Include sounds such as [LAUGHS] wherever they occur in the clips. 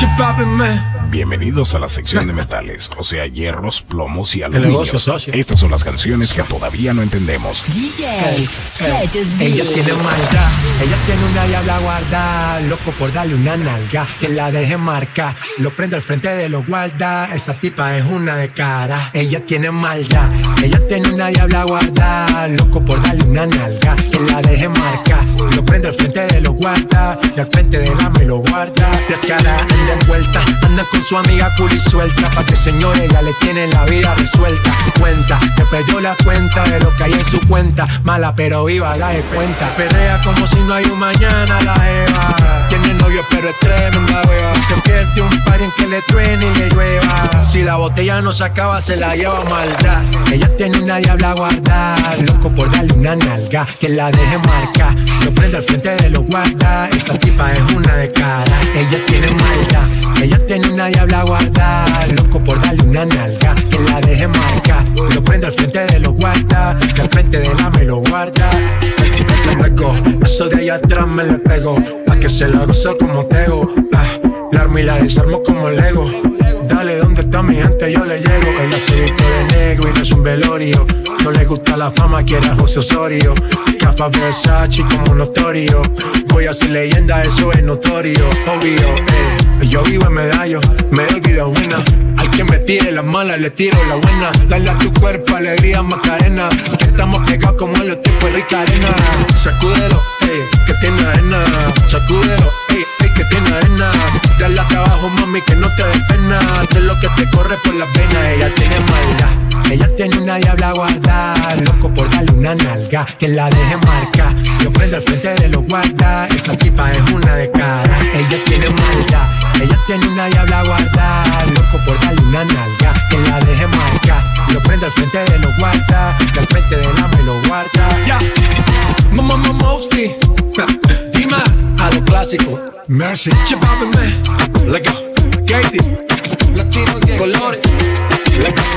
you're popping, man. Bienvenidos a la sección de metales, o sea, hierros, plomos y aluminios. Estas son las canciones que todavía no entendemos. DJ, ella tiene maldad, ella tiene una diabla guarda, loco por darle una nalga, que la deje marcar, lo prendo al frente de los guarda, esa tipa es una de cara. Ella tiene maldad, ella tiene una diabla guarda, loco por darle una nalga, que la deje marcar, lo prendo al frente de los guarda, y al frente de la me lo guarda, descara, anda envuelta, anda con su amiga y suelta Pa' que señor ella le tiene la vida resuelta. Cuenta, que perdió la cuenta de lo que hay en su cuenta. Mala pero viva, da de cuenta. Perrea como si no hay un mañana la Eva Tiene novio pero es tremenda wea Se pierde un par en que le truene y le llueva. Si la botella no se acaba se la lleva maldad. Ella tiene una diabla guardada. Loco por darle una nalga Que la deje marca Lo prende al frente de los guarda Esa tipa es una de cara. Ella tiene maldad. Ella tiene una diabla guarda, loco por darle una nalga, que la deje marca. Lo prendo al frente de los guarda, y al frente de la me lo guarda. Le eso de allá atrás me le pego, pa' que se la gozo como tego. Ah, la armo y la desarmo como Lego. ¿Dónde está mi gente? Yo le llego. Ella se viste de negro y no es un velorio. No le gusta la fama, quiere a José Osorio. Cafa Versace como notorio. Voy a ser leyenda, eso es notorio. Obvio, eh. Yo vivo en medallo, me doy vida buena. Al que me tire la mala, le tiro la buena. Dale a tu cuerpo alegría, Macarena. Que estamos pegados como los tipos rica arena. Sacúdelo, eh, que tiene arena. Sacúdelo, eh, eh, tiene arena. Dale a trabajo, mami, que no te des pena. Sé lo que te corre por las venas, ella tiene maldad. Ella tiene una diabla guarda, loco por darle una nalga, que la deje marca. Yo prendo al frente de los guarda, esa tipa es una de cara. Ella tiene maldad, ella tiene una diabla guarda, loco por darle una nalga, que la deje marca. Yo prendo al frente de los guarda, y al frente de la me lo guarda. Ya, mamá, mamá, [LAUGHS] Dima, a lo clásico. Mercy, chipame, let go. Katie, Latino, colores, let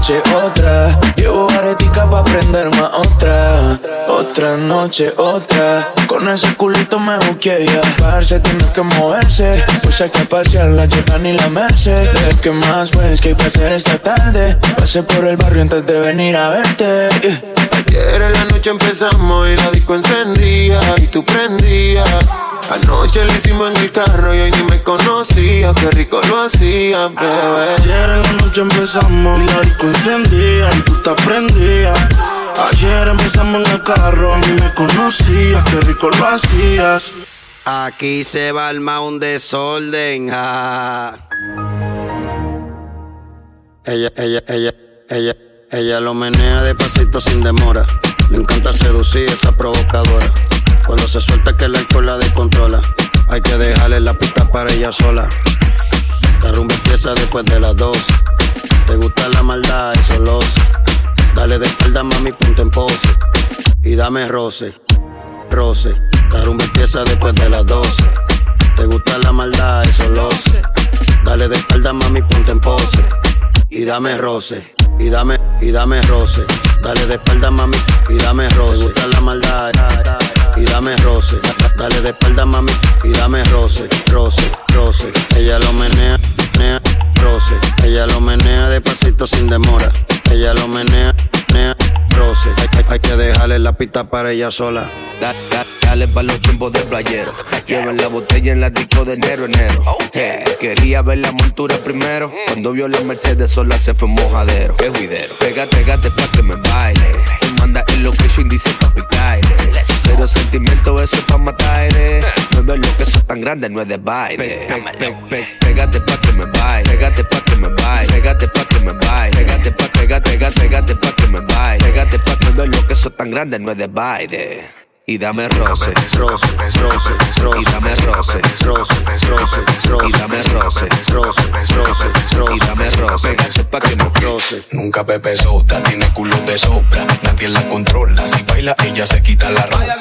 noche otra. Llevo aretica pa' prender más otra. Otra noche otra. Con ese culito me busqué ya. Parce, tienes que moverse. Pues hay que pasear la Jordan y la Merced. ¿Qué más pues que hay hacer esta tarde? Pasé por el barrio antes de venir a verte. Ayer en la noche empezamos y la disco encendía y tú prendías. Anoche lo hicimos en el carro y hoy ni me conocía. Qué rico lo hacía, bebé. Ayer en la noche empezamos, y la disco encendía y tú te prendida. Ayer empezamos en el carro y ni me conocías. Qué rico lo hacías. Aquí se va el armar un desorden. Ella, ella, ella, ella, ella lo menea despacito sin demora. Le encanta seducir esa provocadora cuando se suelta que el alcohol la descontrola. Hay que dejarle la pista para ella sola. La rumba empieza después de las dos. Te gusta la maldad, eso lo sé. Dale de espalda, mami, punto en pose. Y dame roce, roce. La rumba empieza después de las 12. Te gusta la maldad, eso lo sé. Dale de espalda, mami, ponte en pose. Y dame roce, y dame, y dame roce. Dale de espalda, mami, y dame roce. Te gusta la maldad, y dame roce. Dale de espalda, mami, y dame roce, roce, roce. Ella lo menea, menea, roce. Ella lo menea despacito sin demora. Ella lo menea, menea, roce. Hay, que dejarle la pista para ella sola. dale pa' los tiempos de playero. Lleven la botella en la disco de enero, enero. quería ver la montura primero. Cuando vio la Mercedes sola se fue mojadero. Qué juidero. Pégate, pégate pa' que me baile. Y manda el location, dice papi Cero sentimiento, eso es pa' matar. No veo lo que eso tan grande, no es de baile. Pégate pa' que me baile. Pégate pa' que me baile. Pégate pa' que me baile. Pégate pa' pégate, pégate, pégate pa' que me baile. Pégate pa' que no lo que eso tan grande, no es de baile y dame roce, roce, roce, roce, y dame roce, roce, roce, roce, y dame roce, roce, roce, y dame roce, pégase pa' que no roce. Nunca Pepe Sota, tiene culo de sobra, nadie la controla, si baila ella se quita la ropa,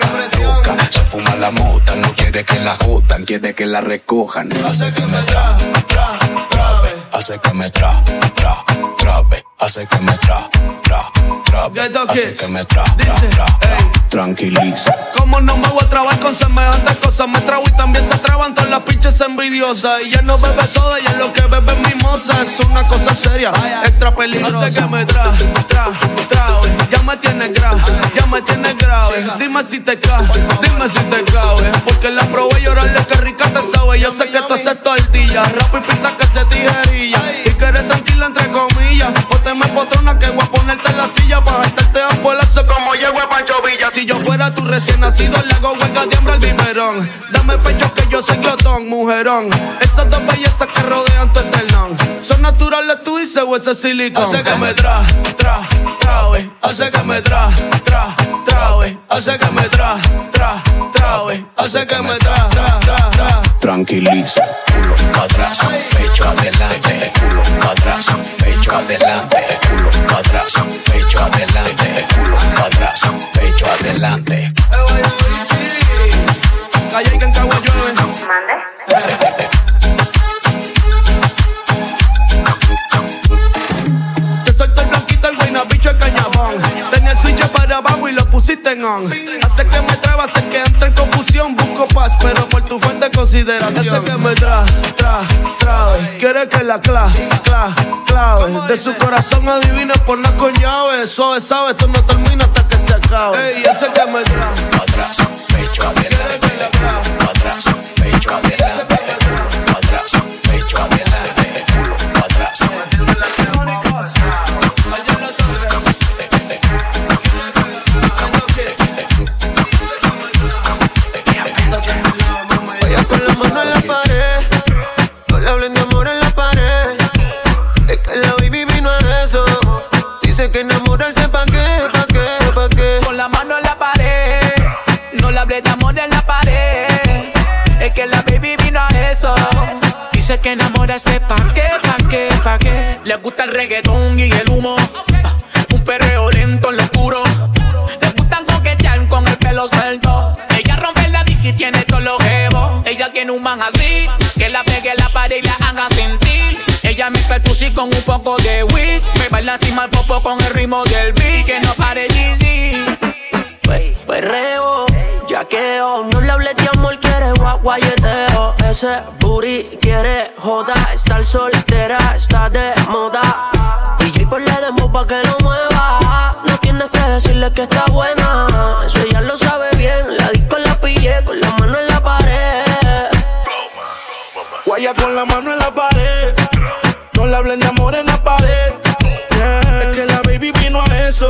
se fuma la mota, no quiere que la jodan, quiere que la recojan, hace que me tra, tra, trabe, hace que me tra, tra, trabe, hace que me tra, tra, trabe, hace que me tra, tra, tra, tranquiliza. Como no me voy a trabar con semejantes cosas, me trago y también se traban todas las pinches envidiosas. Y ya no bebe soda, y es lo que bebe mimosa. Es una cosa seria, extra peligrosa. Hace que me tra, tra, tra, ya me tiene grave, ya me tiene grave. Dime si te cae, dime si te cabe. Porque la probé llorarle que rica te sabe. Yo sé que tú haces tortilla, rap y pinta que se tijerilla. Y que eres tranquila entre comillas. O te me potrona que voy a ponerte en la silla para dejarte a polazo como llego a Pancho. Si yo fuera tu recién nacido, le hago huelga de hambre al biberón. Dame pecho que yo soy glotón, mujerón. Esas dos bellezas que rodean tu esternón. Son naturales, tú dices, o ese silicón. Hace que me tra, tra, tra, Hace que me tra, tra, tra, Hace que me tra, tra, Hace que me tra, tra. Tranquiliza, culo atrás, pecho adelante, culo atrás, pecho adelante, culo atrás, pecho adelante, culo atrás, pecho adelante. Calle llueve. Mande. Te suelto el blanquito, el guayna, bicho, el cañabón. Tenía el switch para abajo y lo pusiste en on. Hace que me traba, hace que entre en confusión. Busco paz, pero por tu fuente consideración. Hace que me tra, tra, trae. Quiere que la cla, cla, clave. De su corazón adivina por no con llave. Suave, sabe, esto no termina hasta que se acabe. Ey, ese que me tra. Atrás, pecho adelante. Atrás, pecho adelante. De amor en la pared. Es que la baby vino a eso. Dice que enamorarse pa' qué, pa' qué, pa' qué. Le gusta el reggaetón y el humo. Un perreo lento en lo oscuro. Le gustan coquetear con el pelo suelto. Ella rompe la disco y tiene todos los jevos. Ella tiene un man así. Que la pegue la pared y la haga sentir. Ella mezcla el tusi con un poco de weed. Me baila así mal popo con el ritmo del beat. Que no pare Yeezy. Perreo, yaqueo, no le hables de amor, quiere guayeteo. Ese booty quiere joda, estar soltera, está de moda. DJ le demo pa' que lo mueva. No tienes que decirle que está buena, eso ella lo sabe bien. La disco la pillé con la mano en la pared. Guaya con la mano en la pared. No le hablen de amor en la pared. Es que la baby vino a eso.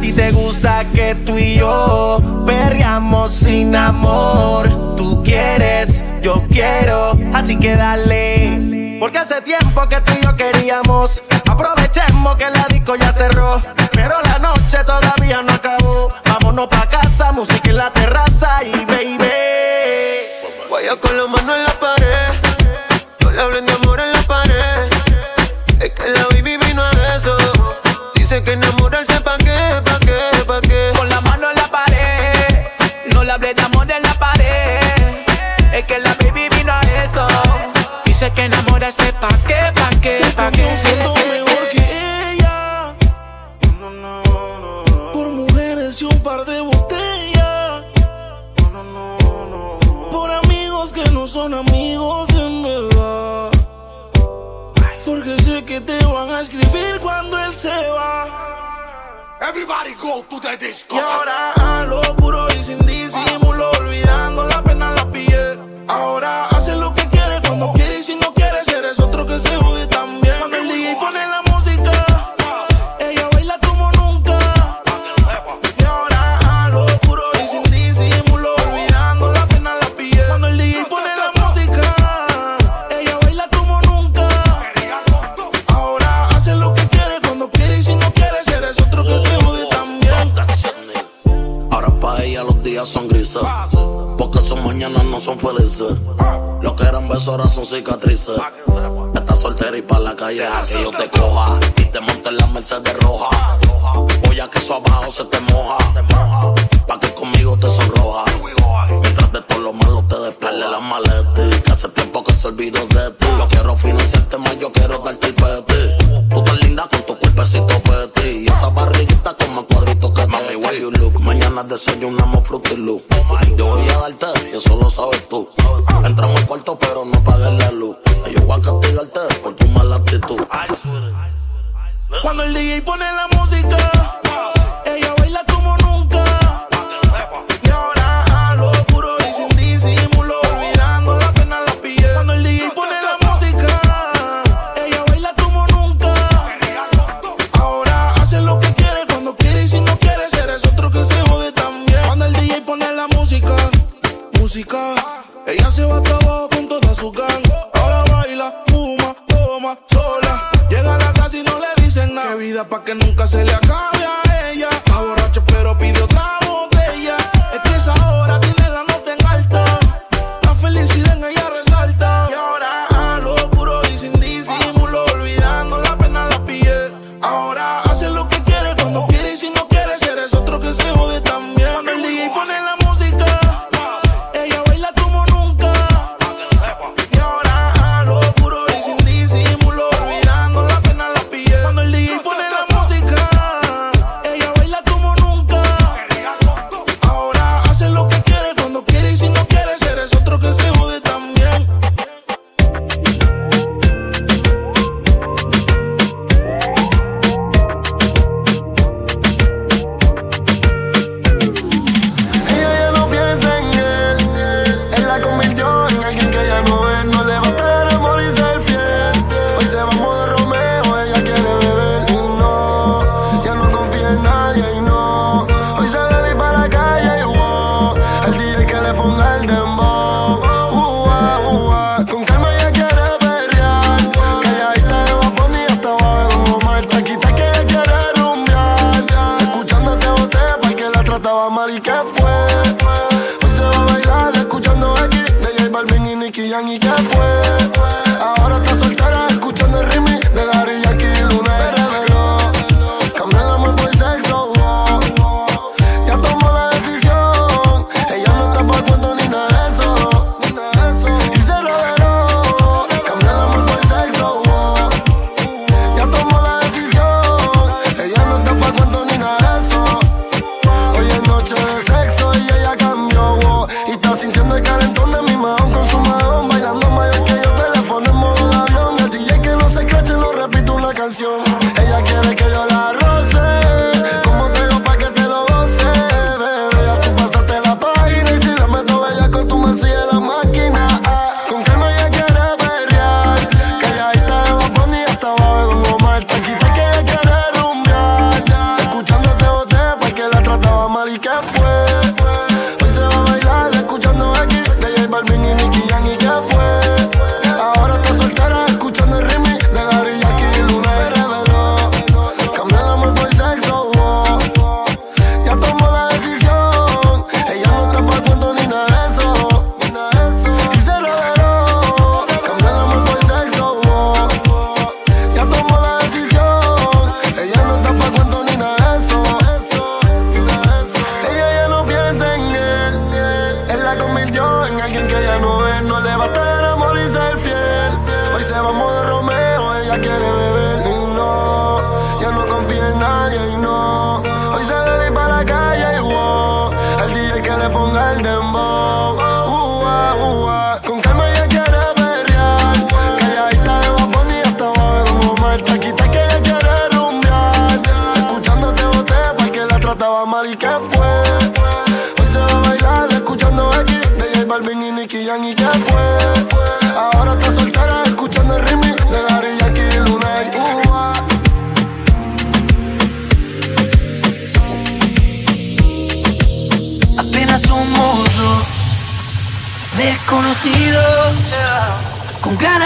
ti te gusta que tú y yo perreamos sin amor. Tú quieres yo quiero, así que dale. Porque hace tiempo que tú y yo queríamos. Aprovechemos que la disco ya cerró. Pero la noche todavía no acabó. Vámonos pa' casa, música en la terraza y baby. Vaya con la que enamorarse pa' qué, pa' qué, pa' qué. siento mejor que ella. Por mujeres y un par de botellas. Por amigos que no son amigos en verdad. Porque sé que te van a escribir cuando él se va. Everybody go to the disco. Y ahora a lo puro y sin disimulo, olvidando la pena la piel. Ahora Besos ahora son cicatrices. Estás soltera y pa' la calle a que yo te coja. Y te monte en la Mercedes roja. Voy a que eso abajo se te moja. Pa' que conmigo te sonroja. Mientras de todo lo malo te despele la maleta. Que hace tiempo que se olvidó de ti. Yo quiero financiarte más, yo quiero darte el peti. Tú tan linda con tu cuerpecito peti. Y esa barriguita con más cuadritos que Mami, why you look? Mañana desayunamos fruity loop. Yo voy a darte, y eso lo sabes tú. Cuando el DJ pone la música,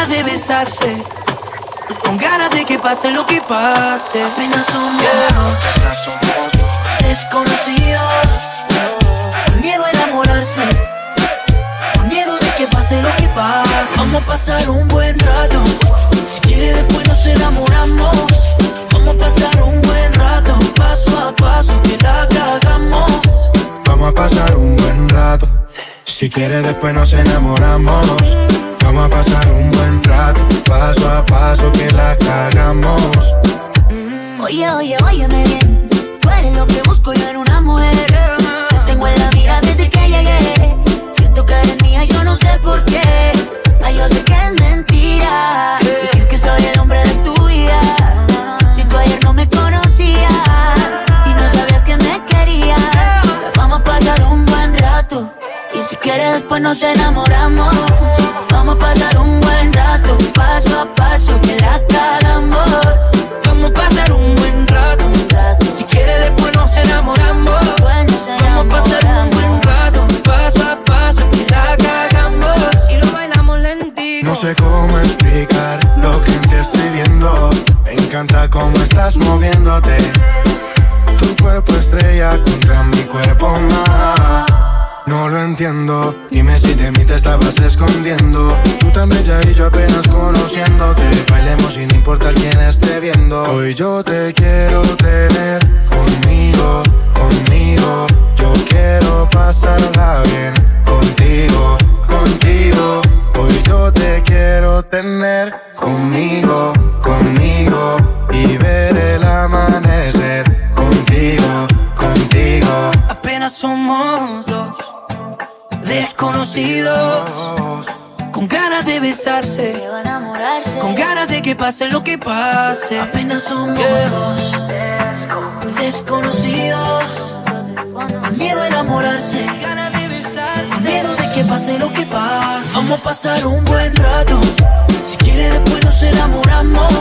ganas de besarse, con ganas de que pase lo que pase. Apenas somos dos desconocidos con miedo a enamorarse, con miedo de que pase lo que pase. Vamos a pasar un buen rato, si quiere después nos enamoramos. Vamos a pasar un buen rato, paso a paso que la cagamos. Vamos a pasar un buen rato. Si quieres después nos enamoramos. Vamos a pasar un buen rato, paso a paso que la cagamos. Oye, oye, óyeme bien. Tú eres lo que busco yo en una mujer. Te tengo en la mira desde que llegué. Siento que eres mía, yo no sé por qué. Ay, yo sé que es mentira. Si quieres, después nos enamoramos. Vamos a pasar un buen rato, paso a paso, que la cagamos. Vamos a pasar un buen rato. Si quiere después nos enamoramos. Vamos a pasar un buen rato. Paso a paso que la cagamos. Y lo bailamos lentito. No sé cómo explicar lo que en ti estoy viendo. Me encanta cómo estás moviéndote. Tu cuerpo estrella contra mi cuerpo más. No lo entiendo, dime si de mí te estabas escondiendo. Tú tan bella y yo apenas conociéndote. Bailemos sin importar quién esté viendo. Hoy yo te quiero tener conmigo, conmigo. Yo quiero pasarla bien contigo, contigo. Hoy yo te quiero tener conmigo, conmigo. Y ver el amanecer contigo, contigo. Apenas somos desconocidos. Con ganas de besarse. Con ganas de que pase lo que pase. Apenas somos dos desconocidos. Con miedo a enamorarse. Con miedo de que pase lo que pase. Vamos a pasar un buen rato. Si quiere después nos enamoramos.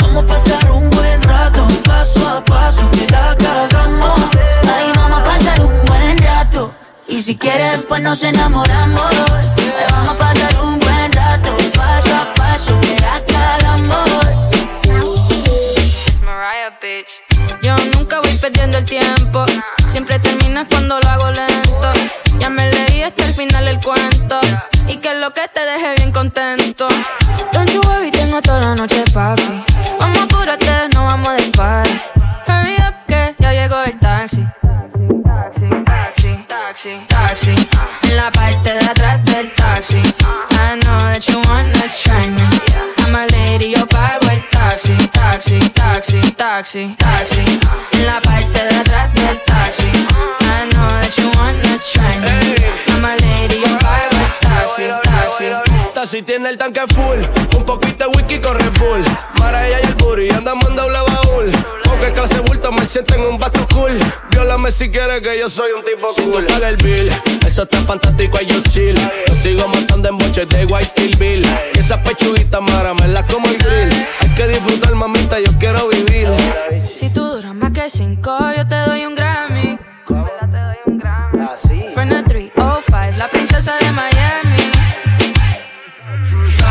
Vamos a pasar un buen rato. Paso a paso que la cagamos. Ay, vamos a pasar un buen rato. Y si quieres, después nos enamoramos. Ay, vamos a pasar un buen rato. Paso a paso, que cagamos. Mariah, bitch. Yo nunca voy perdiendo el tiempo. Siempre terminas cuando lo hago lento. Ya me leí hasta el final el cuento. Y que lo que te deje bien contento. Don't you worry, tengo toda la noche, papi. Vamos apúrate, no vamos a despar. Hurry up, que ya llegó el taxi. Taxi, taxi, en la parte de atrás del taxi. I know that you wanna try me. I'm a lady, yo pago el taxi, taxi, taxi, taxi, taxi. En la parte de atrás del taxi. I know that you wanna try me. I'm a lady, yo pago taxi, taxi. Si tiene el tanque full, un poquito de whisky con Red Bull. Mara ella y el booty, andamos en doble baúl. Porque clase bulto me siento en un bato cool. Viólame si quieres que yo soy un tipo Si cool. tú pagas el bill, eso está fantástico, y yo chill. Yo sigo matando en boches de White Kill Bill. Y esas pechuguitas, mara, me las como el grill. Hay que disfrutar, mamita, yo quiero vivir. Si tú duras más que cinco, yo te doy un Grammy. Fernet 305, la princesa de.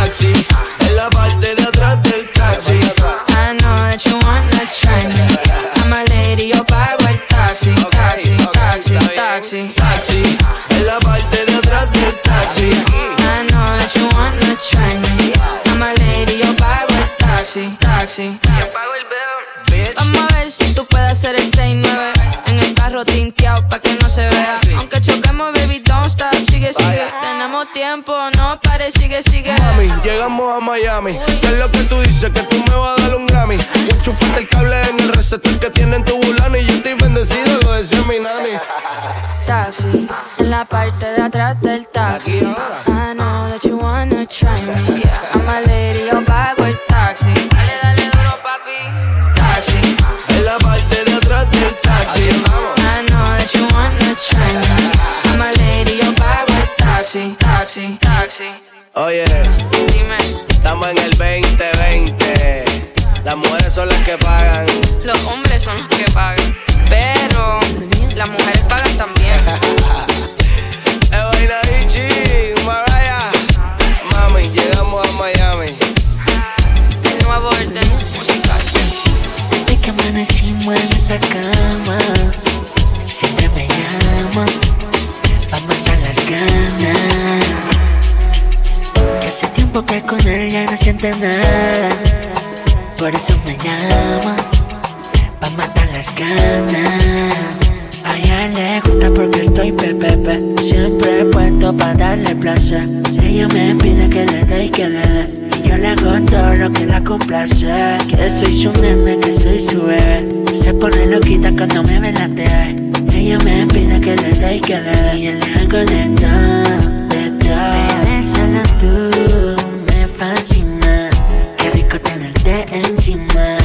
Taxi, en la parte de atrás del taxi. I know that you wanna try me. I'm a lady, yo pago el taxi, taxi, taxi, taxi. Taxi, en la parte de atrás del taxi. I know that you wanna try me. I'm a lady, yo pago el taxi, taxi. Yo pago el bill. Vamos a ver si tú puedes hacer el 6-9 En el carro tinteado pa' que no se vea Sigue, sigue, tenemos tiempo, no pares sigue, sigue. Mami, llegamos a Miami. ¿Qué es lo que tú dices? Que tú me vas a dar un Grammy. Y enchufaste el cable en el receptor que tiene en tu bulani. Y yo estoy bendecido, lo decía mi nani. Taxi, en la parte de atrás del taxi. I know that you wanna try me. Oye, Dime, estamos en el 2020. Las mujeres son las que pagan. los hombres son los que pagan. Pero las mujeres pagan también. [LAUGHS] Evaina Ichi, Mariah. Mami, llegamos a Miami. El nuevo orden musical. Desde que amanecimos en esa cama, Que hace tiempo que con él ya no siente nada, por eso me llama pa' matar las ganas. A ella le gusta porque estoy pepepe, siempre puesto pa' darle placer. Ella me pide que le dé y que le dé. Y yo le hago todo lo que la complace. Que soy su nene, que soy su bebé. Se pone loquita cuando me ve la TV. Ella me pide que le dé y que le dé. Y yo le hago de todo, de todo. Bebé, solo tú encima.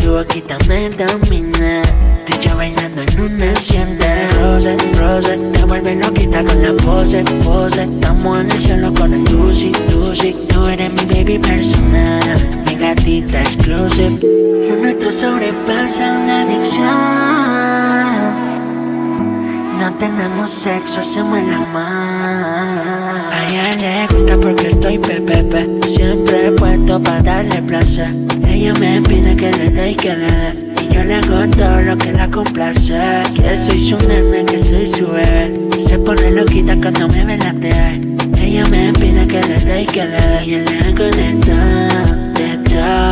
Tu boquita me domina. Tú y yo bailando en una siente Rose, rose, te vuelve loquita con la pose, pose. Estamos en el cielo con el Lucy, Lucy. Tú eres mi baby personal, mi gatita exclusive. Lo nuestro sobrepasa una adicción. No tenemos sexo, hacemos el amor. A ella le gusta porque estoy pepepe Siempre puesto para darle placer Ella me pide que le dé y que le dé. Y yo le hago todo lo que la complace. Que soy su nene, que soy su bebé. Se pone loquita cuando me ve la TV Ella me pide que le dé y que le dé. Y yo le hago de todo, de todo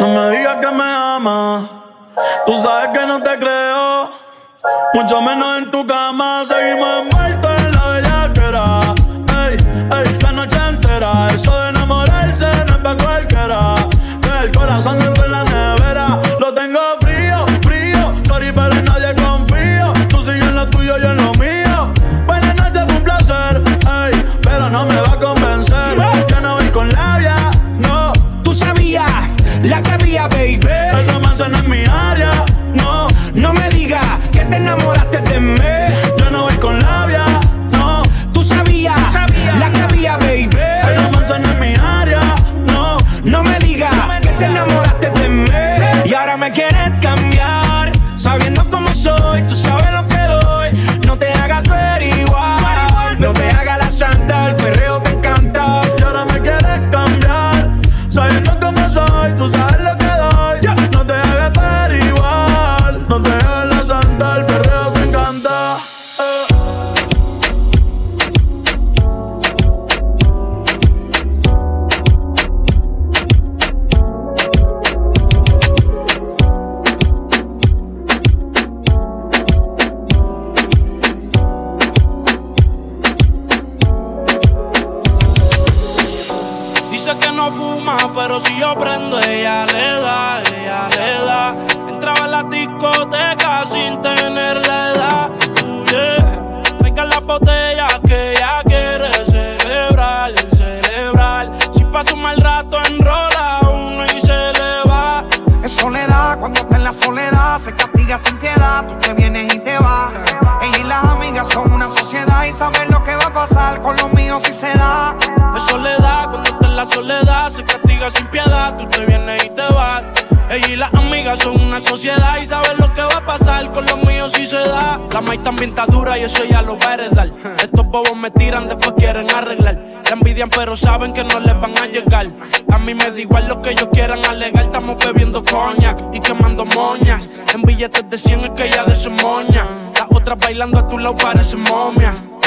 No me digas que me amas. Tú sabes que no te creo. Mucho menos en tu cama. Seguimos en Estos bobos me tiran, después quieren arreglar. La envidian, pero saben que no les van a llegar. A mí me da igual lo que ellos quieran alegar. Estamos bebiendo coñac y quemando moñas. En billetes de 100 es que ya de su moña. Las otras bailando a tu lado parecen momias.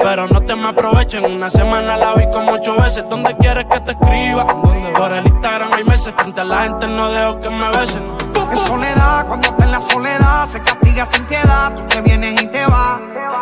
Pero no te me aprovechen. Una semana la vi como ocho veces. ¿Dónde quieres que te escriba? Por el Instagram hay meses. Frente a la gente no dejo que me besen. Es soledad, cuando está en la soledad, se castiga sin piedad. Tú te vienes y te vas.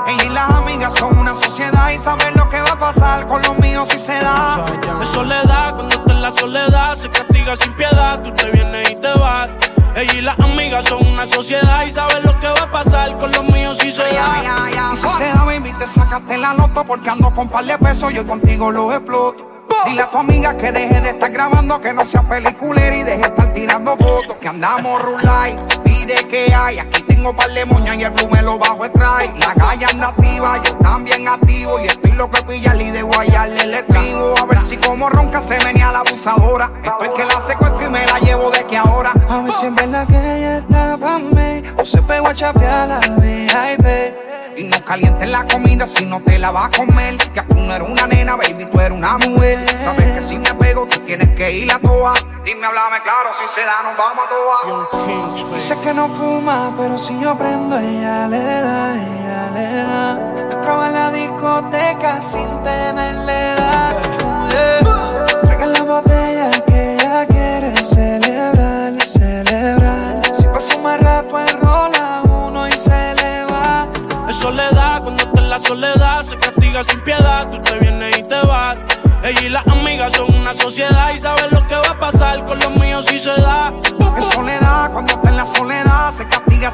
Ella y las amigas son una sociedad y saben lo que va a pasar con los míos si se da. Es soledad, cuando está en la soledad, se castiga sin piedad. Tú te vienes y te vas. Ella y las amigas son una sociedad y saben lo que va a pasar con los míos si se da. Y si se da, baby, te sacaste la loto porque ando con par de pesos, yo contigo los exploto. Dile a tu amiga que deje de estar grabando, que no sea peliculera y deje de estar tirando fotos. Que andamos rulay, pide que hay. Aquí tengo par de moñas y el blue me lo bajo extrae. La calle anda activa, yo también activo. Y estoy lo que pilla y de guayarle el estribo. A ver si como ronca se venía la abusadora. Estoy que la secuestro y me la llevo de que ahora. A ver si en verdad que ella está pa' mí O se pegó a chapear la VIP Y no calientes la comida si no te la vas a comer. Que tú no eres una nena, baby, tú eres una mujer. Sabes que si me pego, tú tienes que ir a toa. Dime, háblame claro, si se da, nos vamos a toa. Dice que no fuma, pero si yo prendo ella le da, ella le da Entraba en la discoteca sin tenerle edad yeah. Traigan la botella que ella quiere celebrar, celebrar Si pasa un mal rato enrola uno y se le va Es soledad, cuando está en la soledad, se castiga sin piedad. Tú te vienes y te vas. Ella y las amigas son una sociedad y saben lo que va a pasar con los míos si se da. Es soledad, cuando está en la soledad, se castiga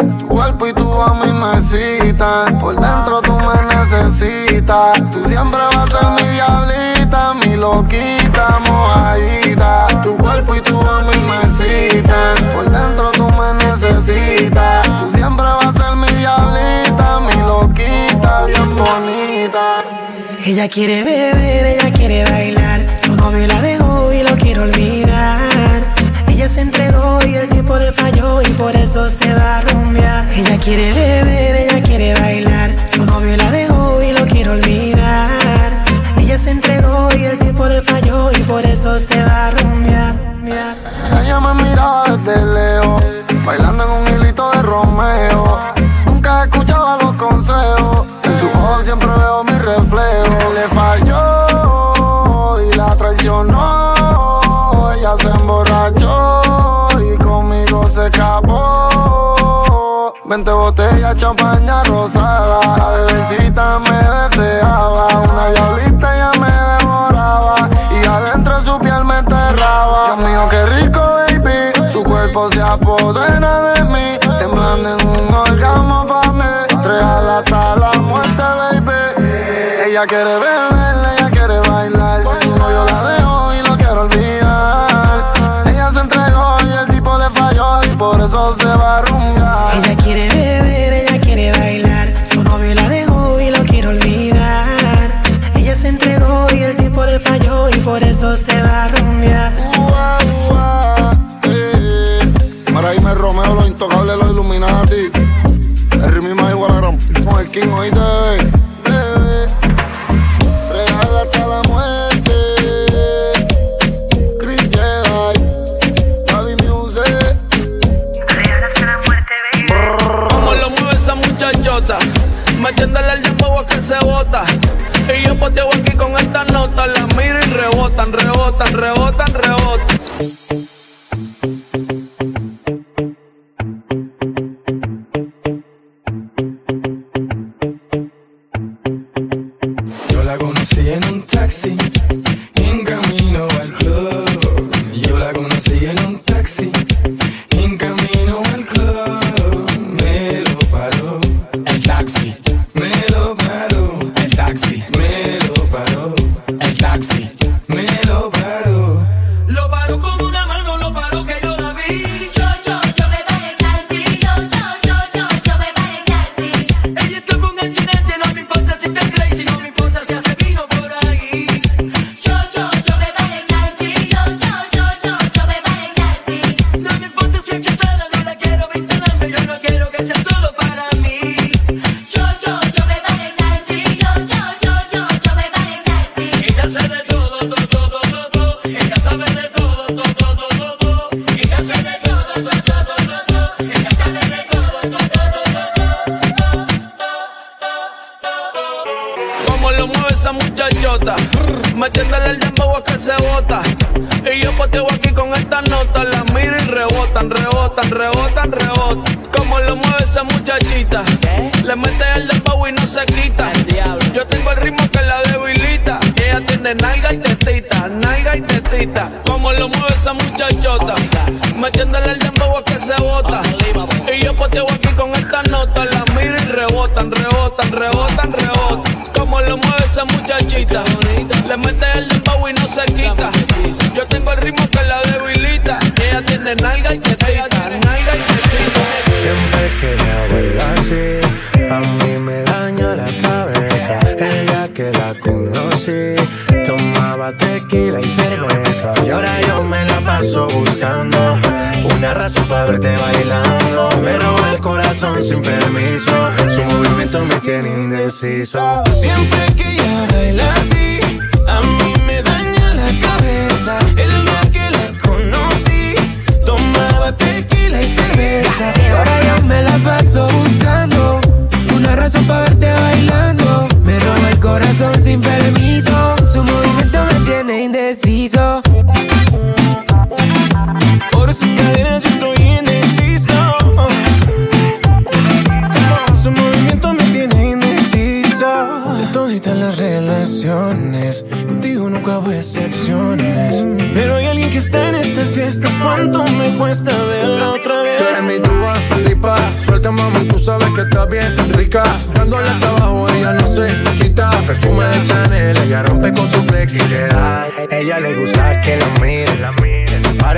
Tu cuerpo y tu a mí me. Por dentro tú me necesitas. Tú siempre vas a ser mi diablita, mi loquita, mojadita. Tu cuerpo y tu a mí me citan. Por dentro tú me necesitas. Tú siempre vas a ser mi diablita, mi loquita, bien bonita. Ella quiere beber, ella quiere bailar. Su novio la dejó y lo quiere olvidar. Ella se entregó y el tipo le falló y por eso se va a rumbear. Ella quiere beber, ella quiere bailar. Su novio la dejó y lo quiere olvidar. Ella se entregó y el tipo le falló y por eso se va a rumbear. Ella me miraba desde lejos, bailando en un hilito de Romeo. 20 botellas, champaña rosada. La bebecita me deseaba, una diablita ya me devoraba. Y adentro su piel me enterraba. Dios mío, qué rico, baby. Su cuerpo se apodera de mí, temblando en un orgasmo pa' mí. Real hasta la muerte, baby. Ella quiere beberla, ella quiere bailar. Su novio la dejo y lo quiero olvidar. Ella se entregó y el tipo le falló y por eso se va con el King, oíste, bebé. Bebé. Real hasta la muerte. Chris Jedi. Music. Como lo mueve esa muchachota, metiéndole el a que se bota. Y yo poteo aquí con esta nota, la miro y rebotan, rebotan, rebotan, rebotan.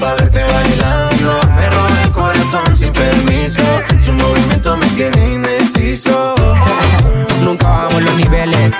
pa' verte bailando. Me roba el corazón sin permiso. Su movimiento me tiene indeciso. Nunca bajamos los niveles.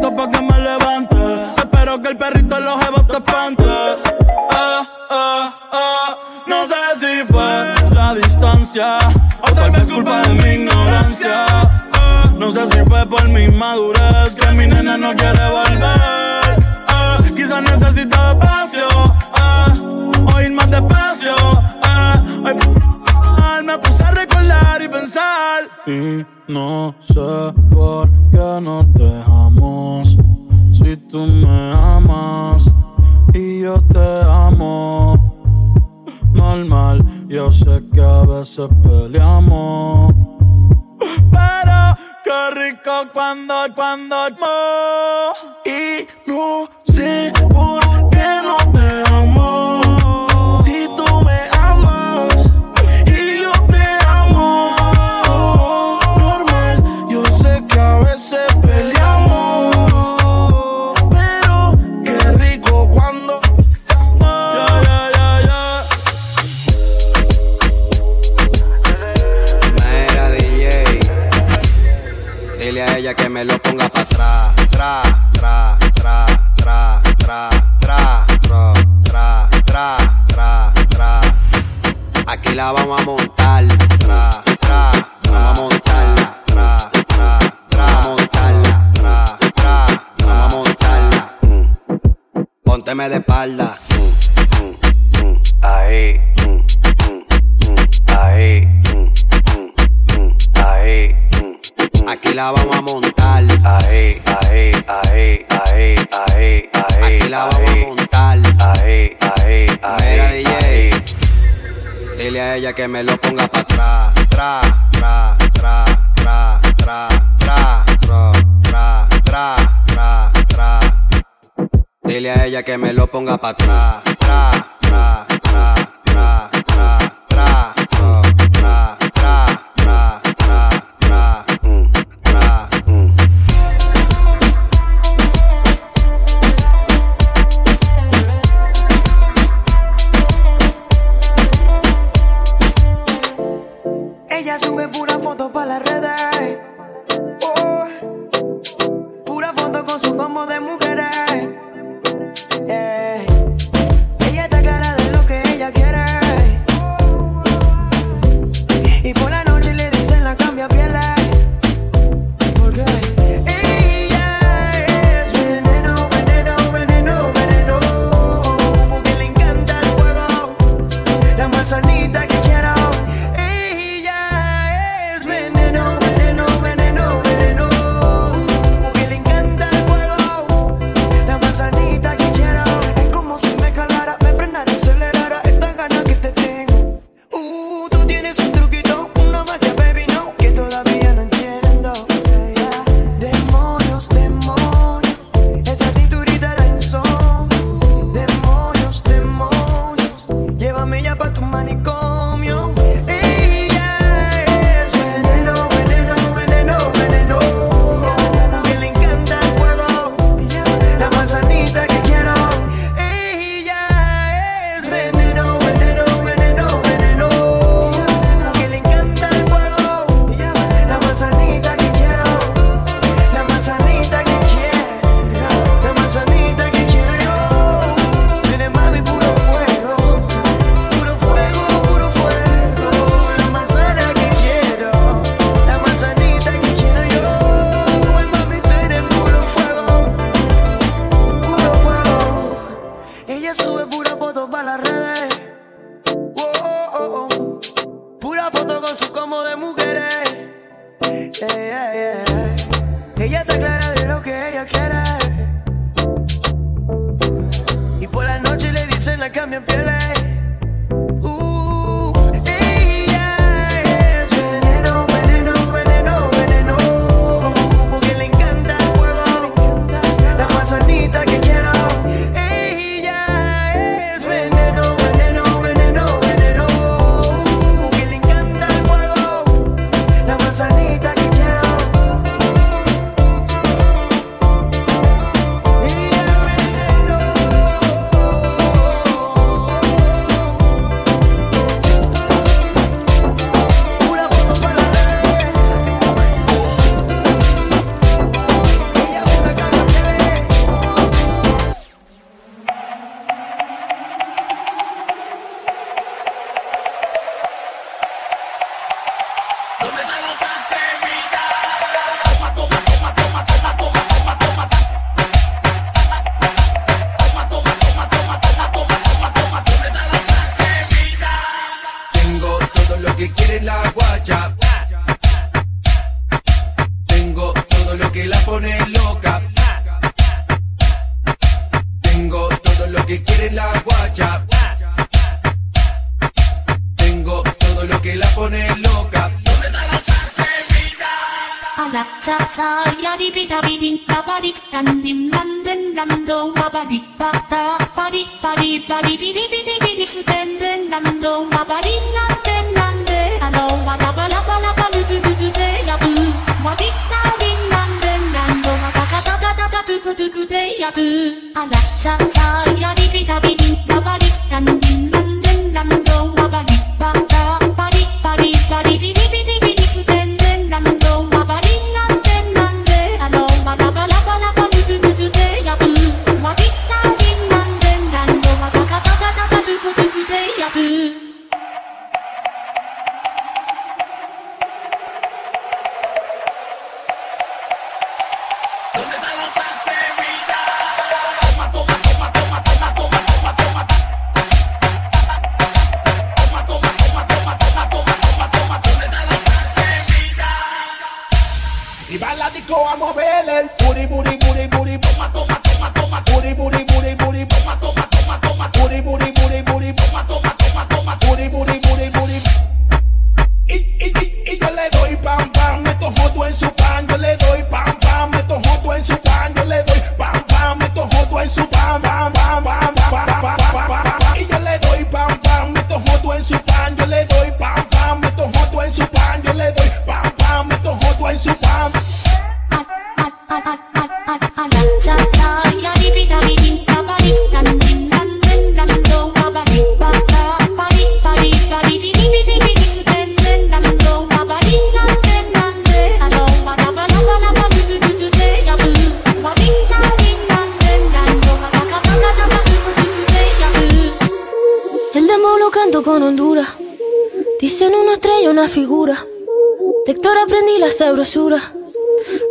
Pa' que me levante. Espero que el perrito en los jevos te espante. Ah, ah, ah. No sé si fue la distancia o tal vez culpa de mi ignorancia. No sé si fue por mi madurez que mi nena no quiere volver. Quizás necesita espacio, o ir más despacio. Me puse a recordar y pensar. Y no sé por qué nos dejamos. Si tú me amas y yo te amo. Normal, yo sé que a veces peleamos. Pero qué rico cuando, cuando Y no sé por qué no ella que me lo ponga para atrás. Tra, tra, tra, tra, tra, tra, tra, tra, tra, tra, tra. Aquí la vamos a montar. Tra, tra, tra, vamos a montarla. Tra, tra, tra, vamos a montarla. Tra, tra, tra, vamos a montarla. Mm. Pónteme de espalda. Mm, mm, mm. Ahí. mm, mm, mm. Ahí. mm, mm, mm. Ahí. Aquí la vamos a montar. Ahí, ahí, ahí, ahí, ahí, ahí. Aquí la vamos a montar. Ahí, ahí, ahí. Mira, DJ. Dile a ella que me lo ponga para atrás. Tra, tra, tra, tra, tra, tra, tra, tra, tra, tra, tra. Dile a ella que me lo ponga para atrás. Tra, tra,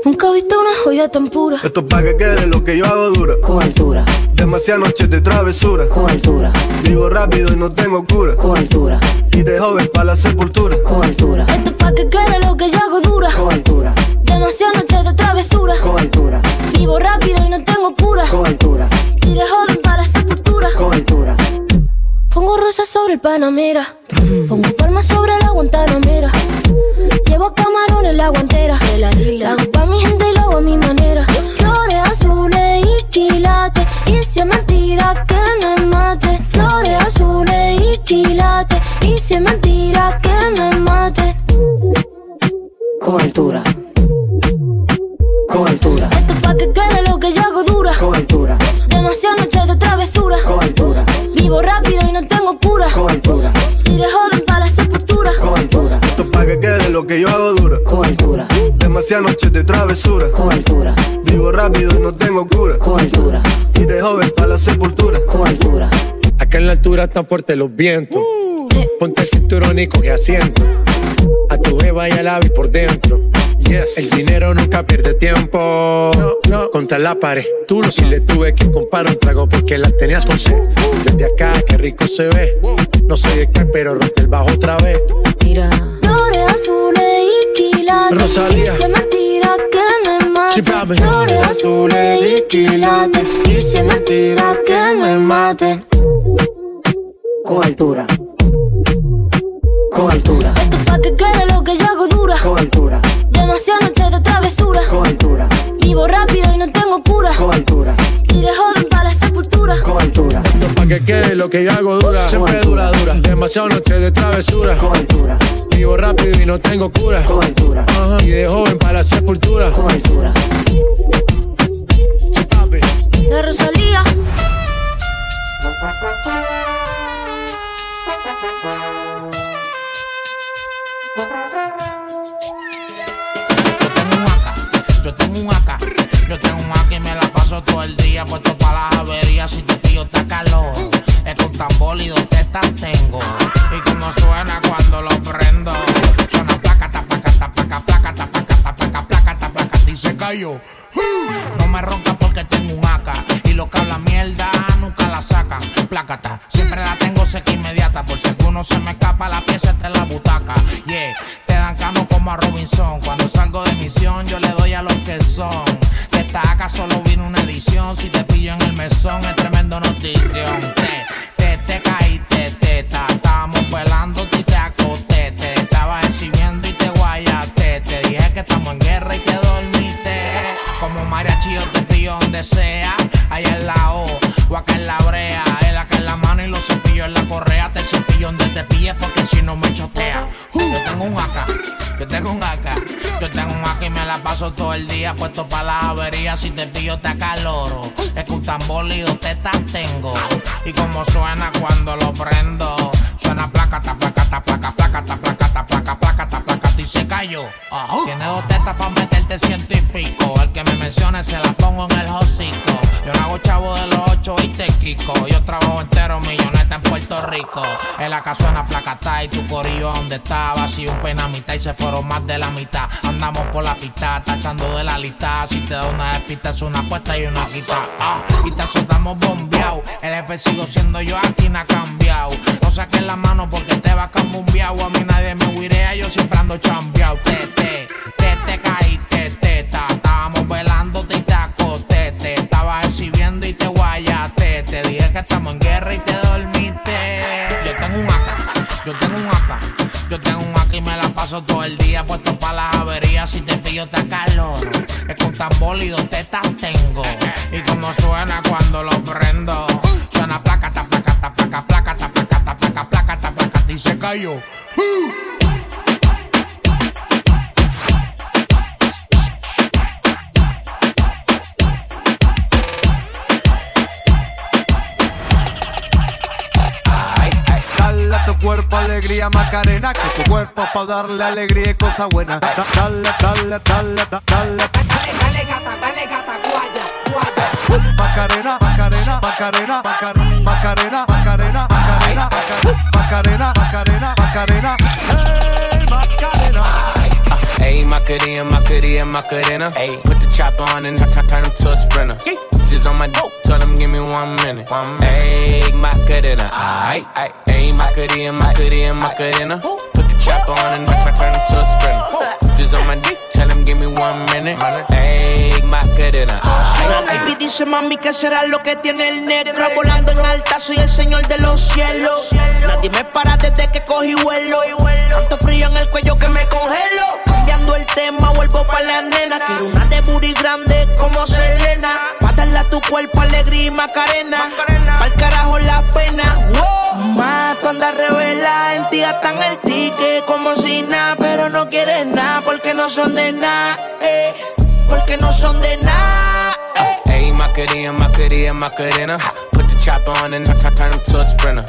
Nunca he visto una joya tan pura. Esto es pa' que quede lo que yo hago dura. Con altura. Demasiadas noches de travesura. Con altura. Vivo rápido y no tengo cura. Con altura. Y de joven pa' la sepultura. Con altura. Esto es pa' que quede lo que yo hago dura. Con altura. Demasiadas noches de travesura. Con altura. Vivo rápido y no tengo cura. Con altura. Y de joven pa' la sepultura. Con altura. Pongo rosas sobre el Panamera. Pongo palmas sobre la Guantanamera la agua entera. La, la hago pa' mi gente y lo hago a mi manera. Flores azules y quilates. Y si es mentira que me mate. Flores azules y quilates. Y si es mentira. altura tan fuerte los vientos. Ponte el cinturón y coge asiento. A tu jeva y al ave por dentro. Yes. El dinero nunca pierde tiempo. No, no. Contra la pared. Tú lo si le tuve que comprar un trago porque las tenías con sed. Desde acá, qué rico se ve. No sé de qué, pero rompe el bajo otra vez. Mira. Flores azules y quilates. Rosalía. Dice mentira que me mate. Flores azules y quilates. Dice mentira que me maten. Con altura. Con altura. Esto pa' que quede lo que yo hago dura. Con altura. Demasiadas noches de travesura. Con altura. Vivo rápido y no tengo cura. Con altura. Iré joven para la sepultura. Con altura. Esto pa' que quede lo que yo hago dura. Siempre dura, dura. Demasiado noche de travesura. Con altura. Vivo rápido y no tengo cura. Con altura. Ajá. Y de joven para la sepultura. Con altura. La Rosalía. Yo tengo un AK, yo tengo un AK y me la paso todo el día puesto para las averías. Si te pillo, está calor. Es con tambor y dos tetas tengo. Y como suena cuando lo prendo, suena placa, tapaca, tapaca, placa, tapaca, tapaca, placa, tapaca, y se cayó. No me ronca porque tengo un AK lo que habla mierda nunca la sacan. Plácata, siempre la tengo seca inmediata por si alguno se me escapa la pieza está en la butaca. Yeah, te dan cano como a Robinson. Cuando salgo de misión yo le doy a los que son. De esta AK solo vino una edición. Si te pillo en el mesón es tremendo notición. Te, te, te caíste, teta. Estábamos velando y te acosté. Te estaba exhibiendo y te guayaste. Te dije que estamos en guerra y te dormiste. Como mariachi yo donde sea. Allá en la O o acá en la brea. El acá en la mano y los cepillos en la correa. Te cepillo donde te pilles porque si no me chotea. Yo tengo un AK, yo tengo un AK. Yo tengo un AK y me la paso todo el día puesto para las averías. Si te pillo te acaloro. Es que un tambor tetas tengo. Y como suena cuando lo prendo. Suena placa, ta placa, ta placa, placa, ta placa, ta placa, placa, ta y se cayó. Tiene dos tetas para meterte ciento y pico. El que me mencione se la pongo en el hocico. Yo no hago chavo de los ocho y te quico. Yo trabajo entero milloneta en Puerto Rico. En la casa suena placata y tu corillo donde estaba. Si un pena mitad y se fueron más de la mitad. Andamos por la pista, tachando de la lista. Si te da una despista es una apuesta y una quita. Ah, y te soltamos bombeado. El F sigo siendo yo aquí, no ha cambiado. No saques la mano porque te va a. A mí nadie me siempre ando chambeado. Te, te, te, te caíste, teta. Estábamos velando y te acosté. Estaba exhibiendo y te guayaste. Te dije que estamos en guerra y te dormiste. Yo tengo un AK, yo tengo un AK. Yo tengo un AK y me la paso todo el día puesto para las averías. Si te pillo te calor. Es con tambor y dos tetas tengo. Y como suena cuando lo prendo. Suena placa, ta placa, ta placa, placa, ta placa, ta placa, placa, ta placa, y se cayó. Dale alegría Macarena, que tu cuerpo pa' darle alegría y cosa buena. Da- Dale, dale, dale, da- dale. Dale gata, dale gata, guaya, guaya. Macarena, Macarena, Macarena, Macarena, Macarena, Macarena, Macarena, Macarena, Macarena, Macarena. Hey, Macarena. Ayy, my cutie and my cutie and my cutina. Ayy, put the chopper on and I turn him to a sprinter. Bitches on my dope, tell them give me one minute. One minute. Ayy, my cutina. Aight, aight. Ayy, my cutie and my cutie and my cutina. Put the chopper on and I turn him to a sprinter. My dick, tell him give me one minute. Aight. baby dice mami que será lo que tiene el negro. Volando en alta soy el señor de los cielos. Nadie me para desde que cogí vuelo. Tanto frío en el cuello que me congelo. Cambiando el tema vuelvo pa' la nena. Quiero una de booty grande como Selena. Pa' a tu cuerpo alegría y macarena. Pa'l carajo la pena. Mato anda revela en ti gastan el ticket como si nada Pero no quieres nada porque no son de nada eh, Porque no son de nada Ayy, Macarena, Macarena, Macarena. Put the chopper on and t- turn him to a sprinter.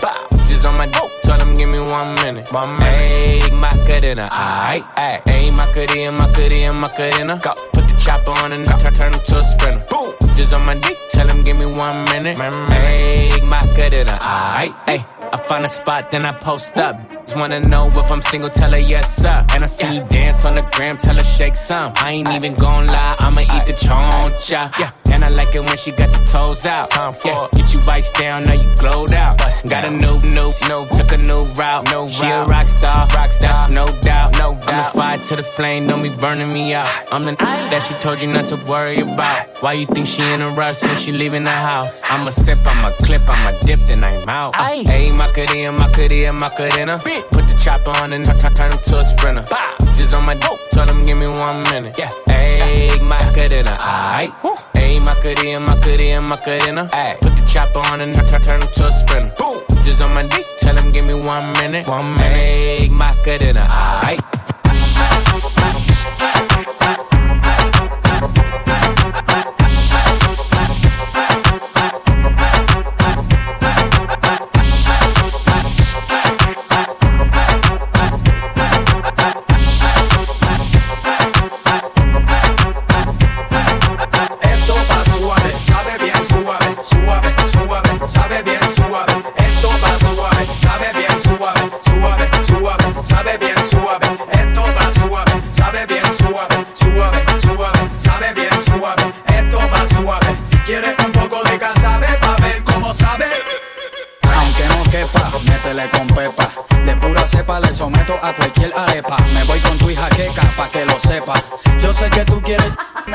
Just on my dope, tell him give me one minute. Minute. Ayy, Macarena, aight. Ayy, Macarena, Macarena, Macarena. Put the chopper on and t- turn him to a sprinter. Just on my dick, tell him give me one minute. Ayy, Macarena, aight, ayy. I find a spot, then I post up. Just wanna know if I'm single, tell her yes, sir. And I see you on the gram, tell her shake some. I ain't even gon' lie, I'ma eat the choncha. Yeah. And I like it when she got the toes out. Time for yeah, get you vice down, now you glowed out. got a new, new, new, took a new route. No she a rock star, rock star, that's no doubt. No doubt. I'm the fire to the flame, don't be burning me out. I'm the that she told you not to worry about. Why you think she in a rush when she leaving the house? I'm a sip, I'm a clip, I'm a dip, then I'm out. Hey, Macarena, Macarena, Macarena. Put the chopper on and turn him to a sprinter. Just on my dope, tell him give me one minute. Yeah, hey, Macarena, aight. Hey, Macarena, Macarena, Macarena. Ay, put the chopper on and turn turn him to a sprinter. Just on my dick, tell him give me one minute. One minute. Hey, Macarena, aight.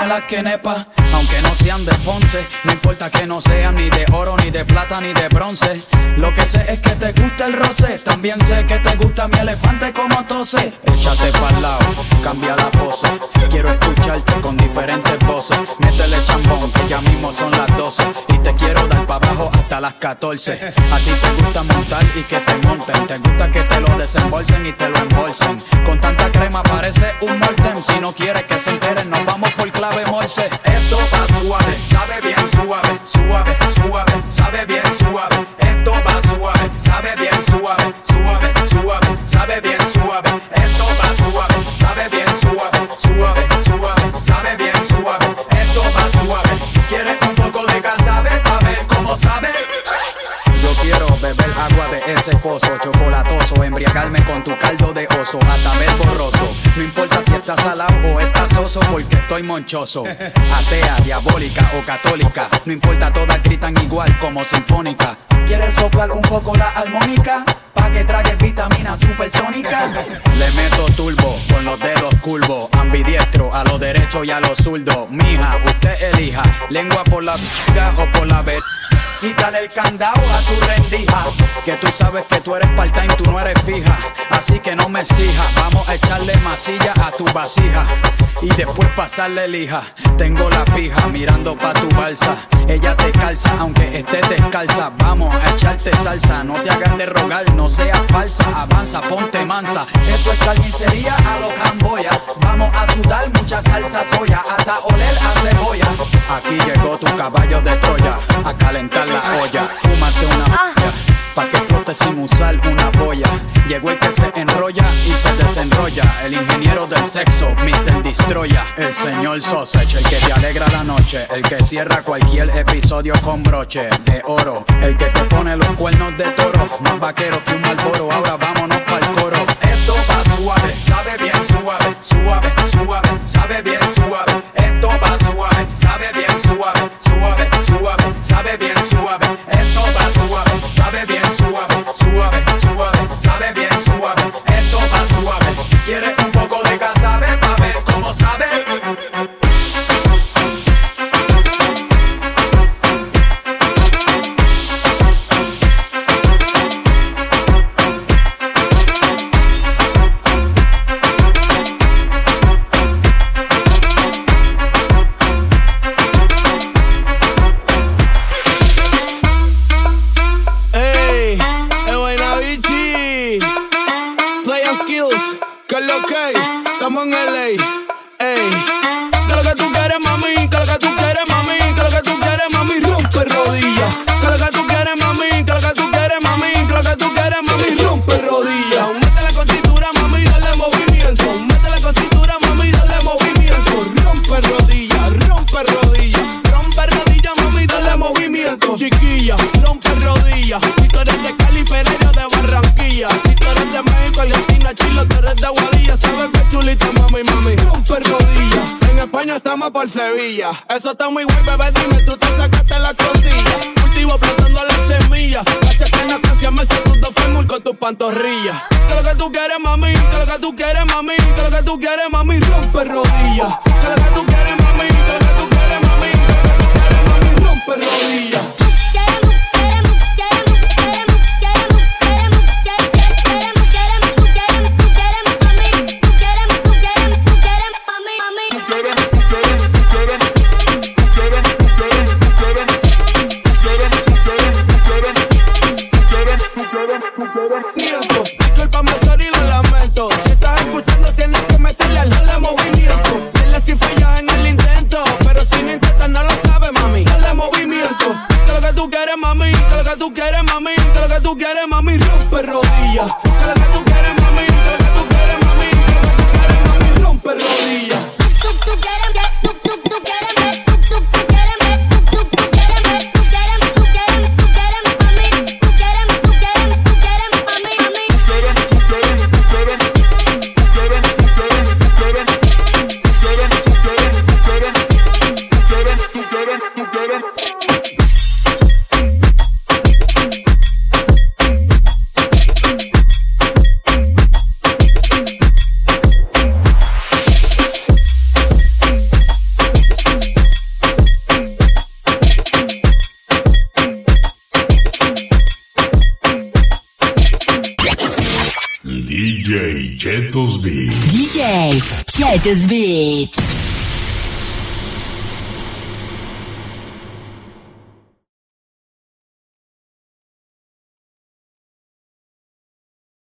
Las que nepa. Aunque no sean de Ponce, no importa que no sean ni de oro, ni de plata, ni de bronce. Lo que sé es que te gusta el roce. También sé que te gusta mi elefante como tose. Échate pa'l lado, cambia la pose. Quiero escucharte con diferentes voces. Métele chambón, que ya mismo son las 12. Y te quiero dar pa' abajo hasta las 14. A ti te gusta montar y que te monten. Te gusta que te lo desembolsen y te lo embolsen. Con tanta crema parece un molten. Si no quieres que se enteren, nos vamos por clave morse. Esto va suave, sabe bien suave, suave, suave, sabe bien suave. Pozo, chocolatoso, embriagarme con tu caldo de oso, hasta ver borroso. No importa si estás salado o estás soso, porque estoy monchoso. Atea, diabólica o católica, no importa, todas gritan igual como sinfónica. ¿Quieres soplar un poco la armónica? Pa' que trague vitamina supersónica. Le meto turbo con los dedos curvos, ambidiestro a lo derecho y a lo zurdo. Mija, usted elija, lengua por la o por la ver. Quítale el candado a tu rendija. Que tú sabes que tú eres part-time, tú no eres fija. Así que no me exijas. Vamos a echarle masilla a tu vasija. Y después pasarle lija. Tengo la pija mirando pa' tu balsa. Ella te calza, aunque esté descalza. Vamos a echarte salsa. No te hagas de rogar, no seas falsa. Avanza, ponte mansa. Esto es carnicería a lo camboya. Vamos a sudar mucha salsa soya. Hasta oler a cebolla. Aquí llegó tu caballo de Troya. A calentar la olla. Fúmate una polla, Pa' que flote sin usar una boya. Llegó el que se enrolla y se desenrolla. El ingeniero del sexo, Mr. Destroya. El señor Sausage, el que te alegra la noche. El que cierra cualquier episodio con broche de oro. El que te pone los cuernos de toro. Más vaquero que un malboro. Ahora vámonos Eso está muy guay, bebé, dime, tú te sacaste la cosilla. Cultivo plantando la semilla, Hace que en la me siento tu fémur con tus pantorrillas. Que lo que tú quieres, mami, que lo que tú quieres, mami, que lo que tú quieres, mami, rompe rodillas.